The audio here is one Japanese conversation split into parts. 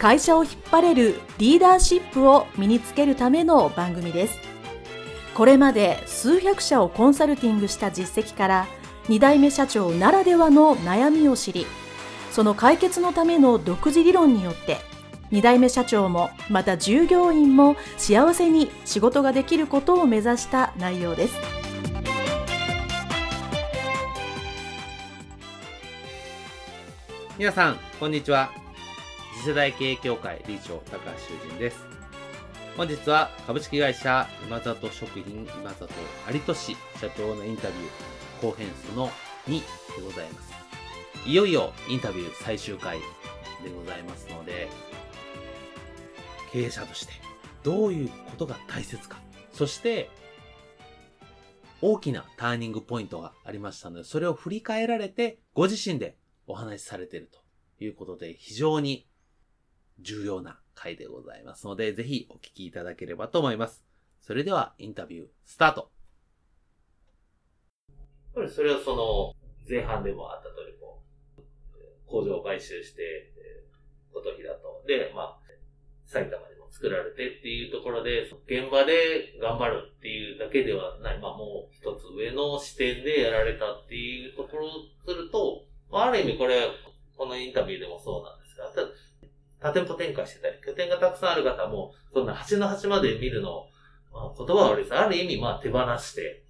会社を引っ張れるリーダーシップを身につけるための番組です。これまで数百社をコンサルティングした実績から2代目社長ならではの悩みを知りその解決のための独自理論によって2代目社長もまた従業員も幸せに仕事ができることを目指した内容です。皆さんこんにちは。次世代経営協会理事長高橋修人です。本日は株式会社今里食品今里有俊社長のインタビュー後編その2でございます。いよいよインタビュー最終回でございますので経営者としてどういうことが大切か。そして大きなターニングポイントがありましたので、それを振り返られて、ご自身でお話しされているということで、非常に重要な回でございますので、ぜひお聞きいただければと思います。それでは、インタビュー、スタート。それはその、前半でもあった通り、こう、工場を買収して、琴平と、で、まあ、埼玉でも作られてっていうところで、現場で頑張るっていうだけではない、まあもう一つ上の視点でやられたっていうところをすると、ある意味これ、このインタビューでもそうなん、多店舗展開してたり、拠点がたくさんある方も、そんな端の端まで見るの、まあ、言葉は悪いです。ある意味、まあ手放して、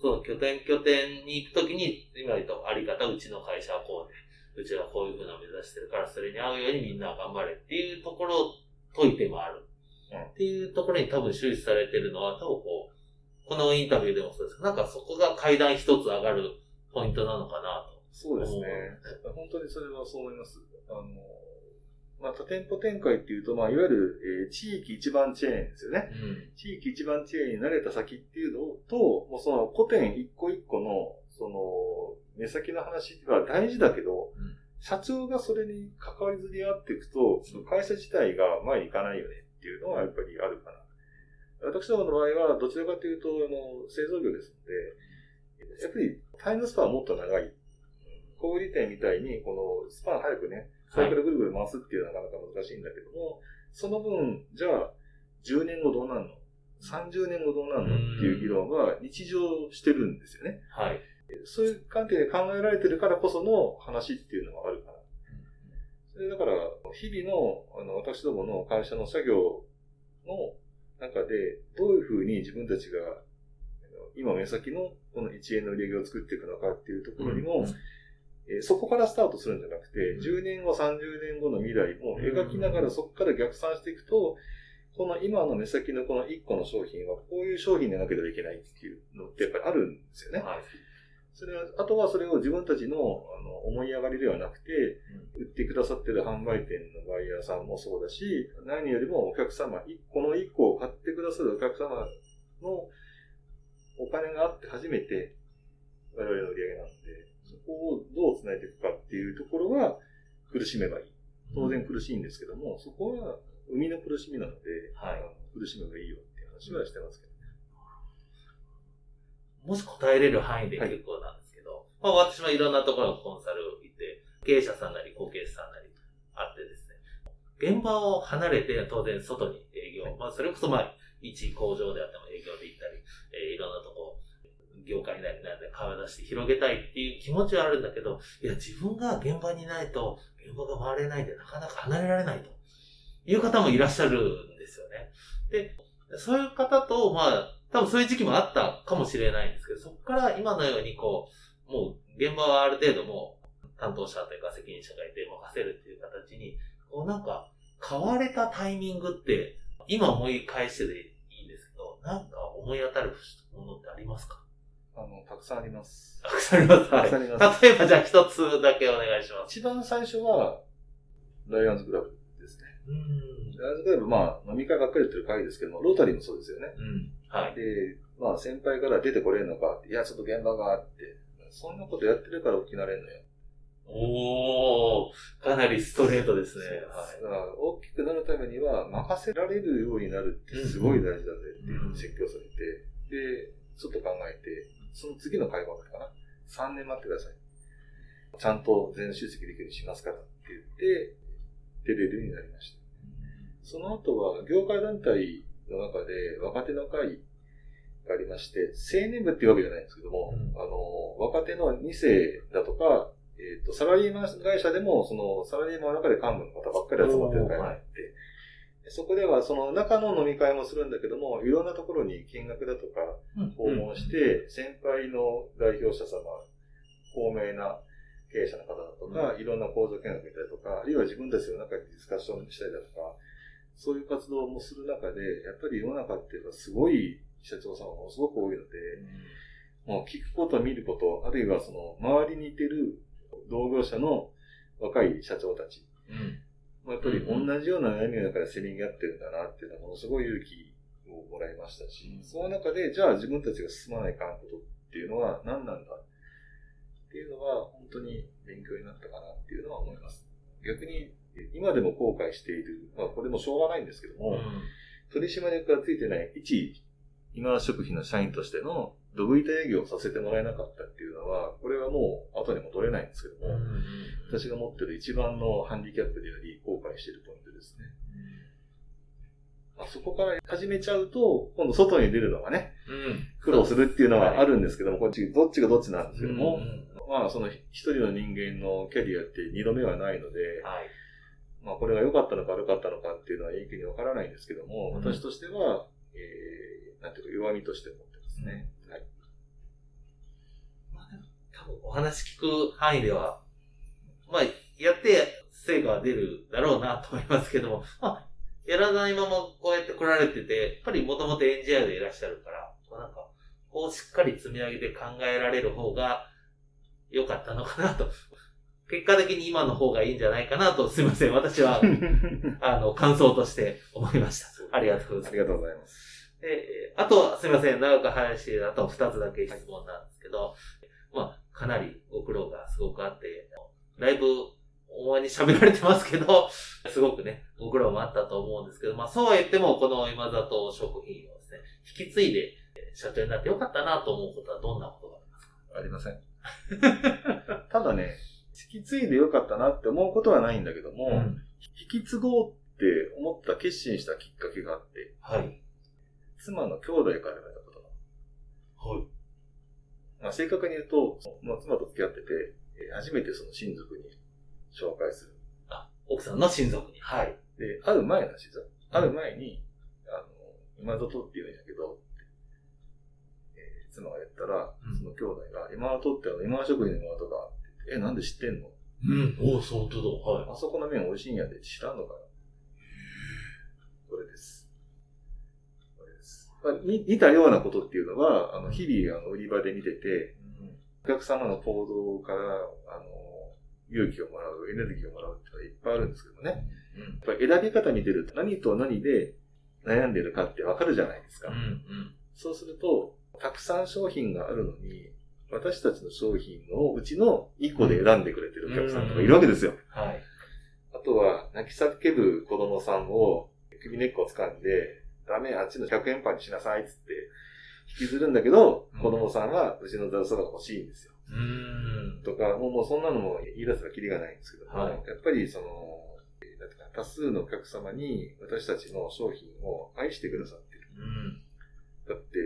その拠点拠点に行くときに、今言うとあり方、うちの会社はこうで、うちはこういうふうな目指してるから、それに合うようにみんな頑張れっていうところを解いてもある。っていうところに多分終始されてるのは、多分こう、このインタビューでもそうですなんかそこが階段一つ上がるポイントなのかなと。そうですね。本当にそれはそう思います。あの、まあ、多店舗展開っていうと、まあ、いわゆる、えー、地域一番チェーンですよね、うん。地域一番チェーンになれた先っていうのと、もうその古典一個一個の、その、目先の話は大事だけど、うん、社長がそれに関わりずに合っていくと、その会社自体が前に行かないよねっていうのはやっぱりあるかな。私どもの場合は、どちらかというと、あの、製造業ですので、やっぱりタイムスパンはもっと長い。小売店みたいに、このスパン早くね、サイクルぐるぐる回すっていうのはなかなか難しいんだけども、その分、じゃあ、10年後どうなんの ?30 年後どうなんのっていう議論は日常してるんですよね。はい。そういう観点で考えられてるからこその話っていうのがあるから。それだから、日々の、あの、私どもの会社の作業の中で、どういうふうに自分たちが、今目先のこの1円の売り上げを作っていくのかっていうところにも、うんえそこからスタートするんじゃなくて、10年後、30年後の未来も描きながらそこから逆算していくと、この今の目先のこの1個の商品はこういう商品でなければいけないっていうのってやっぱりあるんですよね。はい、それは、あとはそれを自分たちのあの思い上がりではなくて、売ってくださってる販売店のバイヤーさんもそうだし、何よりもお客様、この1個を買ってくださるお客様のお金があって初めて我々の売り上げなんで、そこをどう繋いでいくかっていうところは苦しめばいい。当然苦しいんですけども、そこは生みの苦しみなので、はい、苦しめばいいよっていう話はしてますけどね。もし答えれる範囲で結構なんですけど、はい、まあ私もいろんなところのコンサル行って、経営者さんなり後継者さんなりあってですね、現場を離れて当然外に営業、はい、まあそれこそまあ一工場であっても営業で行ったり、えー、いろんなとこ業界内なんで顔出して広げたいっていう気持ちはあるんだけど、いや、自分が現場にいないと、現場が回れないんで、なかなか離れられないという方もいらっしゃるんですよね。で、そういう方と、まあ、多分そういう時期もあったかもしれないんですけど、そこから今のようにこう、もう現場はある程度も担当者というか責任者がいて任せるっていう形に、こうなんか、変われたタイミングって、今思い返してでいいんですけど、なんか思い当たるものってありますか？あの、たくさんあります。たくさんあります。たくさんあります。例えばじゃあ一つだけお願いします。一番最初は、ライアンズクラブでですね。うん。例えばまあ、飲み会ばっかりやってる会ですけども、ロータリーもそうですよね。うん。はい。で、まあ先輩から出てこれんのかいや、ちょっと現場があって、そんなことやってるから大きなれんのよ。おー、かなりストレートですね。だから大きくなるためには任せられるようになるってすごい大事だぜっていうふうに説教されて、で、ちょっと考えて、その次の会話だったかな。3年待ってください。ちゃんと全出席できるようにしますからって言って、出れるようになりました。その後は、業界団体の中で若手の会がありまして、青年部っていうわけじゃないんですけども、うんあの、若手の2世だとか、えっ、と、サラリーマン会社でも、その、サラリーマンの中で幹部の方ばっかり集まってる会があって、でそこでは、その中の飲み会もするんだけども、いろんなところに見学だとか訪問して、先輩の代表者様、高名な経営者の方だとか、いろんな講座見学見たりとか、あるいは自分たちの中でディスカッションしたりだとか、そういう活動もする中で、やっぱり世の中っていうのはすごい社長さんがものすごく多いので、もう聞くこと、見ること、あるいはその周りにいてる同業者の若い社長たち、うん。まあやっぱり同じような悩みの中でせめぎ合ってるんだなっていうのはものすごい勇気をもらいましたし、その中で、じゃあ自分たちが進まないかんことっていうのは何なんだっていうのは本当に勉強になったかなっていうのは思います。逆に、今でも後悔している、まあこれもしょうがないんですけども、取締役がついてない一今食品の社員としてのドブ板営業をさせてもらえなかったっていうのは、これはもう後に戻れないんですけども、私が持ってる一番のハンディキャップであり、後悔しているポイントですね。まあ、そこから始めちゃうと、今度外に出るのがね、うん。苦労するっていうのはあるんですけども、こっち、どっちがどっちなんですけども、うんまあその一人の人間のキャリアって二度目はないので、はい。まあこれが良かったのか悪かったのかっていうのは永久にわからないんですけども、うん私としては、えー、なんていうか弱みとして持ってますね。お話聞く範囲では、まあ、やって成果は出るだろうなと思いますけども、まあ、やらないままこうやって来られてて、やっぱりもともとエンジニアでいらっしゃるから、こうなんか、こうしっかり積み上げて考えられる方が良かったのかなと。結果的に今の方がいいんじゃないかなと、すいません。私は、あの、感想として思いました。ありがとうございますあり。がとうございます。で、あとはすみません、長く話して、あと二つだけ質問なんですけど、まあ、かなりご苦労がすごくあって、だいぶ大前に喋られてますけど、すごくね、ご苦労もあったと思うんですけど、まあそうは言っても、この今里食品をですね、引き継いでえー社長になってよかったなと思うことはどんなことがありますか？ありません。ただね、引き継いでよかったなって思うことはないんだけども、引き継ごうって思った決心したきっかけがあって、はい。妻の兄弟から言われたことが。はい。まあ、正確に言うと、まあ、妻と付き合ってて、えー初めてその親族に紹介する。あ、奥さんの親族に。はい。で、会う前なんですよ。会う前に、あの、今里って言うんやけど、えー妻が言ったら、うんその兄弟が、今里ってあの、今職人の今里が、って言ってえ、なんで知ってんの？うん。おお、そうとだ。はい。あそこの麺美味しいんやで知らんのかな？これです。まあ、に似たようなことっていうのは、あの、日々、あの、売り場で見てて、お客様の行動から、あの、勇気をもらう、エネルギーをもらうっていうのはいっぱいあるんですけどね。うん。やっぱり選び方見てると何と何で悩んでるかってわかるじゃないですか。うん。うん。そうすると、たくさん商品があるのに、私たちの商品のうちの1個で選んでくれてるお客さんとかいるわけですよ。はい。あとは、泣き叫ぶ子供さんを首根っこを掴んで、ダメ、あっちの100円パンにしなさいっつって引きずるんだけど、うん子供さんはうちのざるそばが欲しいんですよ。うーん。とか、もうもうそんなのも言い出すらキリがないんですけども、はいやっぱりその、えーなんていうか多数のお客様に私たちの商品を愛してくださってる。うん。だって、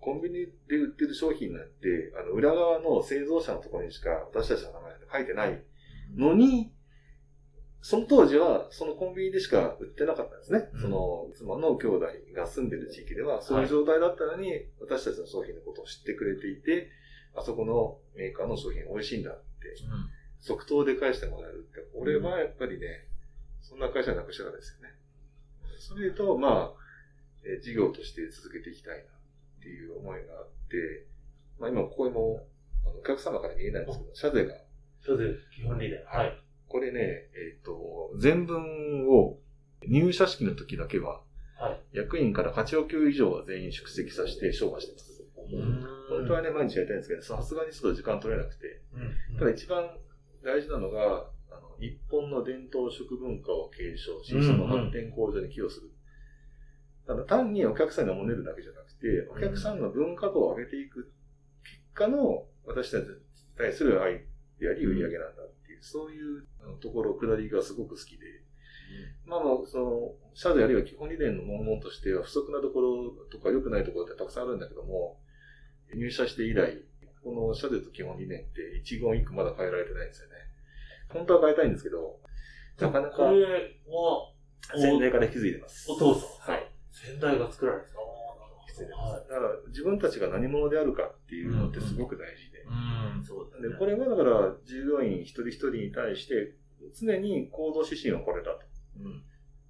コンビニで売ってる商品なんて、あの、裏側の製造者のところにしか私たちの名前なんて書いてないのに、その当時は、そのコンビニでしか売ってなかったんですね。うんその、妻の兄弟が住んでる地域では、そういう状態だったのに、私たちの商品のことを知ってくれていて、あそこのメーカーの商品美味しいんだって、即答で返してもらえるって、これはやっぱりね、そんな会社なくしたらですよね。それと、まあ、えー事業として続けていきたいなっていう思いがあって、まあ今ここにも、あのお客様から見えないんですけど、社税が、それで基本リーダー。はい。これね、えっ、と、全文を入社式の時だけは、はい。役員から課長級以上は全員出席させて賞賀してます。本当はね、毎日やりたいんですけど、さすがにちょっと時間取れなくて。ただ一番大事なのが、あの日本の伝統食文化を継承し、その発展向上に寄与する。ただ単にお客さんにおねるだけじゃなくて、お客さんの文化度を上げていく結果の私たちに対する愛であり売り上げなんだっていう、そういうところ、下りがすごく好きで、まあまあ、その、社であるいは基本理念の文言としては不足なところとか良くないところってたくさんあるんだけども、入社して以来、この社でと基本理念って一言一句まだ変えられてないんですよね。本当は変えたいんですけど、なかなかこれは、先代から引き継いでます。お父さん。はい。。先代が作られてでます。だから自分たちが何者であるかっていうのってすごく大事で。うん、そうですね。で、これはだから従業員一人一人に対して常に行動指針はこれだと。うん。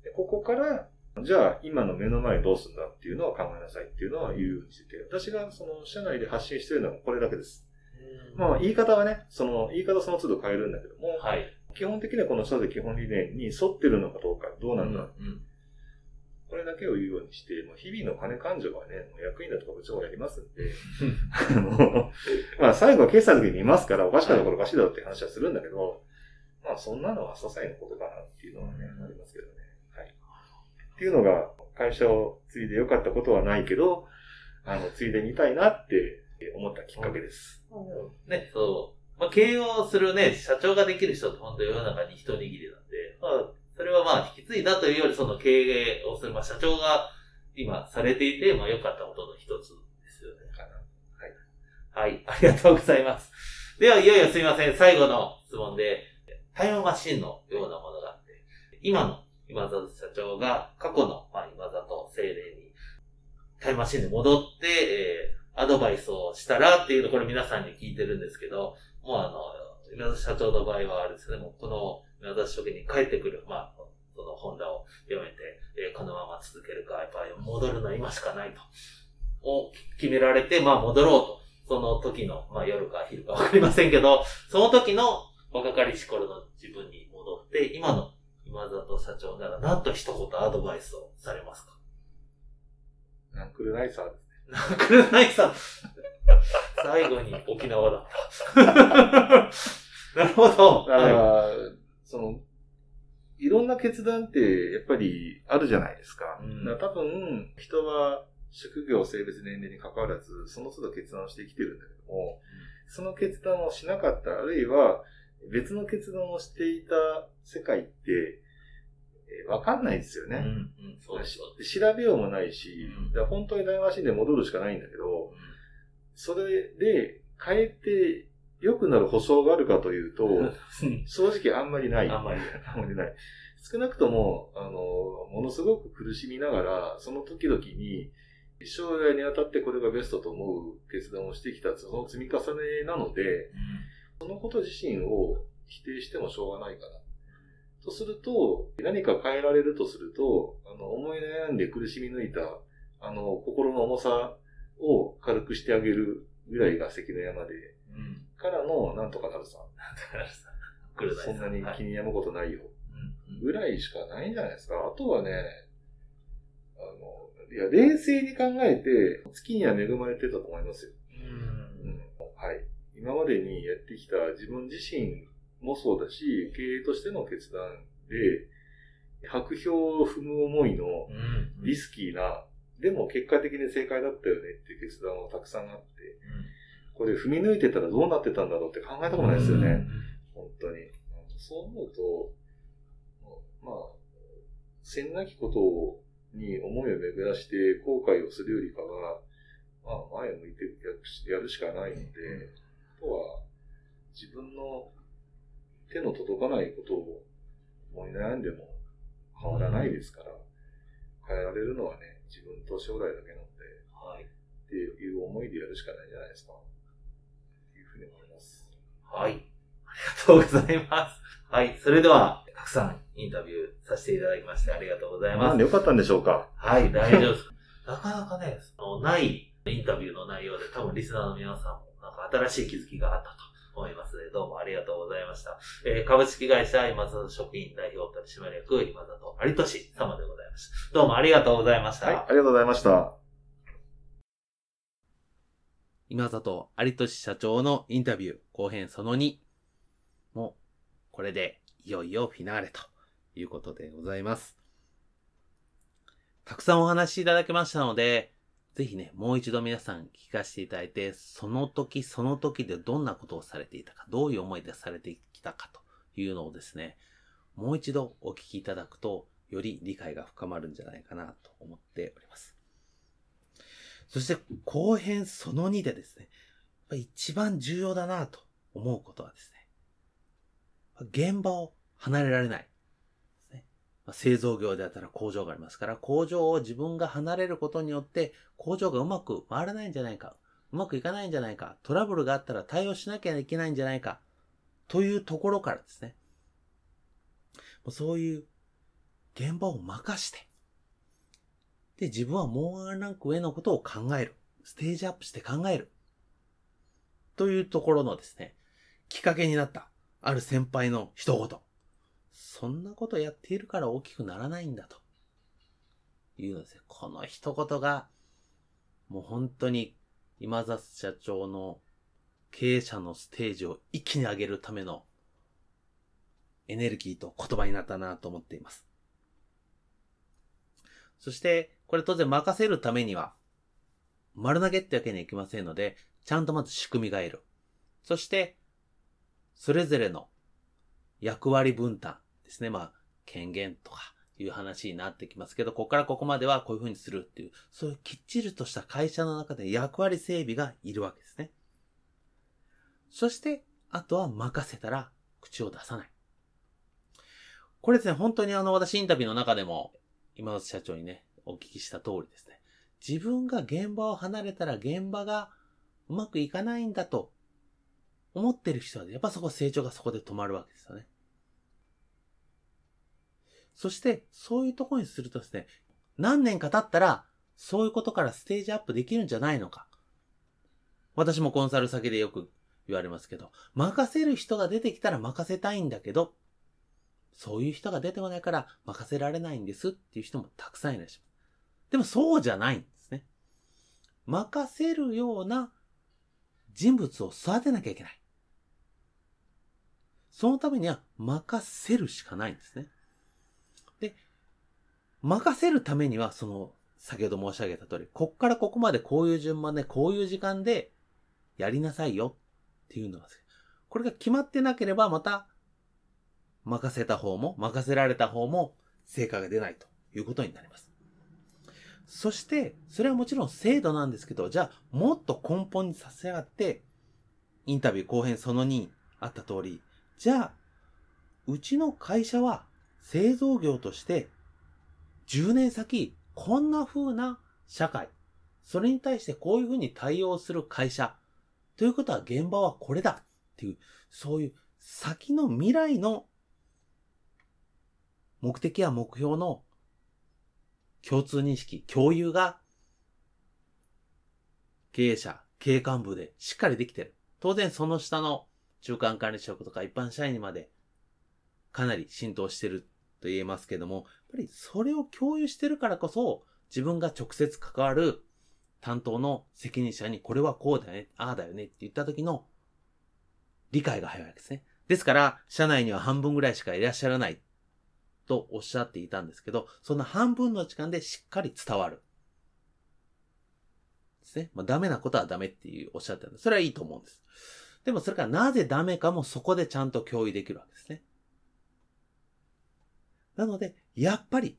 でここから、じゃあ今の目の前どうするんだっていうのは考えなさいっていうのは言うようにしてて、私がその社内で発信してるのはこれだけです。まあ言い方はね、その言い方その都度変えるんだけども、はい。基本的にはこの社で基本理念に沿ってるのかどうか、どうなんだ、うん。これだけを言うようにして、もう日々の金勘定はね、役員だとか部長がやりますんで、あの、まあ最後は決済の時に見ますから、おかしかったらおかしいだろうって話はするんだけど、まあそんなのは些細なことかなっていうのはね、ありますけどね。はい。っていうのが、会社を継いでよかったことはないけど、あの、継いでみたいなって思ったきっかけです。ね、そう。まあ、経営をするね、社長ができる人って本当世の中に一握りなんで、まあ、それはまあ、引き継いだというより、その経営をする、まあ、社長が今されていて、まあ、良かったことの一つですよね。かな。はい、ありがとうございます。では、いよいよすみません、最後の質問で、タイムマシンのようなものがあって、今の今里社長が過去の、まあ、今里精霊にタイムマシンで戻って、えーアドバイスをしたらっていうの、これ皆さんに聞いてるんですけど、もうあの、今里社長の場合はあれですね、もうこの今里職に帰ってくる、まあ、その本田を読めて、えーこのまま続けるか、やっぱり戻るのは今しかないと、を決められて、まあ戻ろうと。その時の、まあ夜か昼かわかりませんけど、その時の若かりし頃の自分に戻って、今の今里社長なら何と一言アドバイスをされますか？ナンクルナイサーですね。なんくるないさん。最後に沖縄だった。なるほど。だから、はその、いろんな決断ってやっぱりあるじゃないですか。うん多分、人は職業、性別、年齢に関わらず、その都度決断をして生きてるんだけども、その決断をしなかった、あるいは別の決断をしていた世界って、えーわかんないですよい。うん、ね。うん、そうです。そうです調べようもないし、うん本当に大マシンで戻るしかないんだけど、それで変えて良くなる保証があるかというと、うん正直あんまりない。あんまりあんまりない。少なくとも、あの、ものすごく苦しみながら、その時々に、将来にあたってこれがベストと思う決断をしてきた、その積み重ねなので、そのこと自身を否定してもしょうがないかな。とすると、何か変えられるとすると、あの、思い悩んで苦しみ抜いた、あの、心の重さを軽くしてあげるぐらいが関の山で、うん。からの、なんとかなるさ。だからさ、くるないそんなにはい気に病むことないよ。うんぐらいしかないんじゃないですか。あとはね、あの、いや、冷静に考えて、月には恵まれてたと思いますよ。うんうん。はい。今までにやってきた自分自身もそうだし、経営としての決断で、白票を踏む思いのうんリスキーな、でも結果的に正解だったよねっていう決断はたくさんあって、これ踏み抜いてたらどうなってたんだろうって考えたことないですよね。本当に。そう思うと、まあ、せんなきことに思いを巡らして後悔をするよりかは、まあ、前を向いてやるしかないので、あとは、自分の手の届かないことを思い悩んでも変わらないですから、変えられるのはね、自分と将来だけなので、はい。っていう思いでやるしかないんじゃないですか。っていうふうに思います。はい。ありがとうございます。はい。それでは、たくさんインタビューさせていただきましてありがとうございますなんで。よかったんでしょうか？はい、大丈夫です。なかなかね、あのないインタビューの内容で多分リスナーの皆さんもなんか新しい気づきがあったと思いますので、どうもありがとうございました。えー株式会社今津職員代表取取締役、今里有俊様でございました。どうもありがとうございました。はい、ありがとうございました。今里有俊社長のインタビュー後編その2もこれでいよいよフィナーレということでございます。たくさんお話しいただきましたので、ぜひね、もう一度皆さん聞かせていただいて、その時その時でどんなことをされていたか、どういう思いでされてきたかというのをですね、もう一度お聞きいただくと、より理解が深まるんじゃないかなと思っております。そして後編その2でですね、一番重要だなと思うことはですね、現場を離れられない。製造業であったら工場がありますから、工場を自分が離れることによって、工場がうまく回らないんじゃないか、うまくいかないんじゃないか、トラブルがあったら対応しなきゃいけないんじゃないか、というところからですね、そういう現場を任して、で、自分はもうワンランク上のことを考える。ステージアップして考える。というところのですね、きっかけになった、ある先輩の一言。そんなことやっているから大きくならないんだと。いうのですね。この一言が、もう本当に今里社長の経営者のステージを一気に上げるためのエネルギーと言葉になったなと思っています。そして、これ当然任せるためには、丸投げってわけにはいきませんので、ちゃんとまず仕組みがいる。そして、それぞれの役割分担ですね。まあ、権限とかいう話になってきますけど、ここからここまではこういう風にするっていう、そういうきっちりとした会社の中で役割整備がいるわけですね。そして、あとは任せたら口を出さない。これですね、本当にあの、私インタビューの中でも、今の社長にね、お聞きした通りですね。自分が現場を離れたら現場がうまくいかないんだと思ってる人は、やっぱそこ成長がそこで止まるわけですよね。そして、そういうとこにするとですね、何年か経ったら、そういうことからステージアップできるんじゃないのか。私もコンサル先でよく言われますけど、任せる人が出てきたら任せたいんだけど、そういう人が出てこないから任せられないんですっていう人もたくさんいらっしゃる。でもそうじゃないんですね。任せるような人物を育てなきゃいけない。そのためには任せるしかないんですね。で、任せるためには、その、先ほど申し上げた通り、こっからここまでこういう順番で、こういう時間でやりなさいよっていうのが、これが決まってなければ、また、任せた方も、任せられた方も、成果が出ないということになります。そして、それはもちろん制度なんですけど、じゃあ、もっと根本にさせ上がって、インタビュー後編その2あった通り、じゃあ、うちの会社は製造業として10年先、こんな風な社会、それに対してこういう風に対応する会社、ということは現場はこれだっていう、そういう先の未来の目的や目標の共通認識、共有が経営者、経営幹部でしっかりできてる。当然その下の中間管理職とか一般社員にまでかなり浸透してると言えますけども、やっぱりそれを共有してるからこそ、自分が直接関わる担当の責任者にこれはこうだよね、ああだよねって言った時の理解が早いわけですね。ですから、社内には半分ぐらいしかいらっしゃらないとおっしゃっていたんですけど、その半分の時間でしっかり伝わる。ですね。まあ、ダメなことはダメっていうおっしゃってたんです。それはいいと思うんです。でもそれからなぜダメかもそこでちゃんと共有できるわけですね。なので、やっぱり、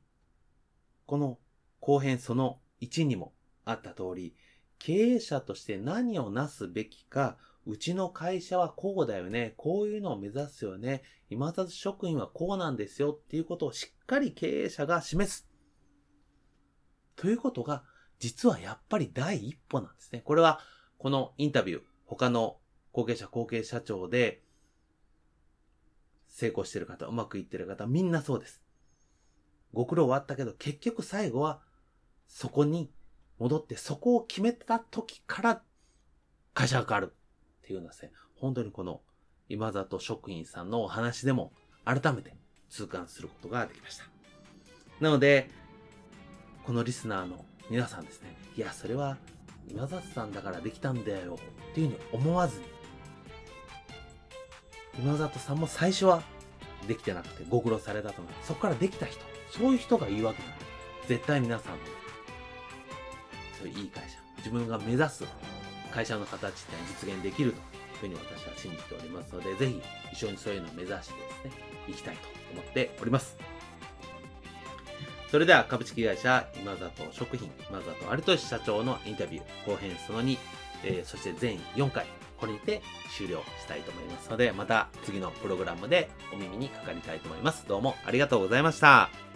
この後編その1にもあった通り、経営者として何をなすべきか、うちの会社はこうだよね、こういうのを目指すよね、今里職員はこうなんですよっていうことをしっかり経営者が示す。ということが、実はやっぱり第一歩なんですね。これは、このインタビュー、他の後継者後継社長で、成功してる方、うまくいってる方、みんなそうです。ご苦労はあったけど、結局最後は、そこに戻って、そこを決めた時から、会社が変わるっていうのはですね、本当にこの、今里職員さんのお話でも、改めて痛感することができました。なので、このリスナーの皆さんですね、いや、それは今里さんだからできたんだよっていうふうに思わずに、今里さんも最初はできてなくてご苦労されたと思う。そこからできた人、そういう人がいいわけなんで、絶対皆さんも、そういういい会社、自分が目指す会社の形って実現できるというふうに私は信じておりますので、ぜひ一緒にそういうのを目指してですね、行きたいと思っております。それでは株式会社今里食品今里有俊社長のインタビュー後編その2、えーそして全4回これにて終了したいと思いますのでまた次のプログラムでお耳にかかりたいと思いますどうもありがとうございました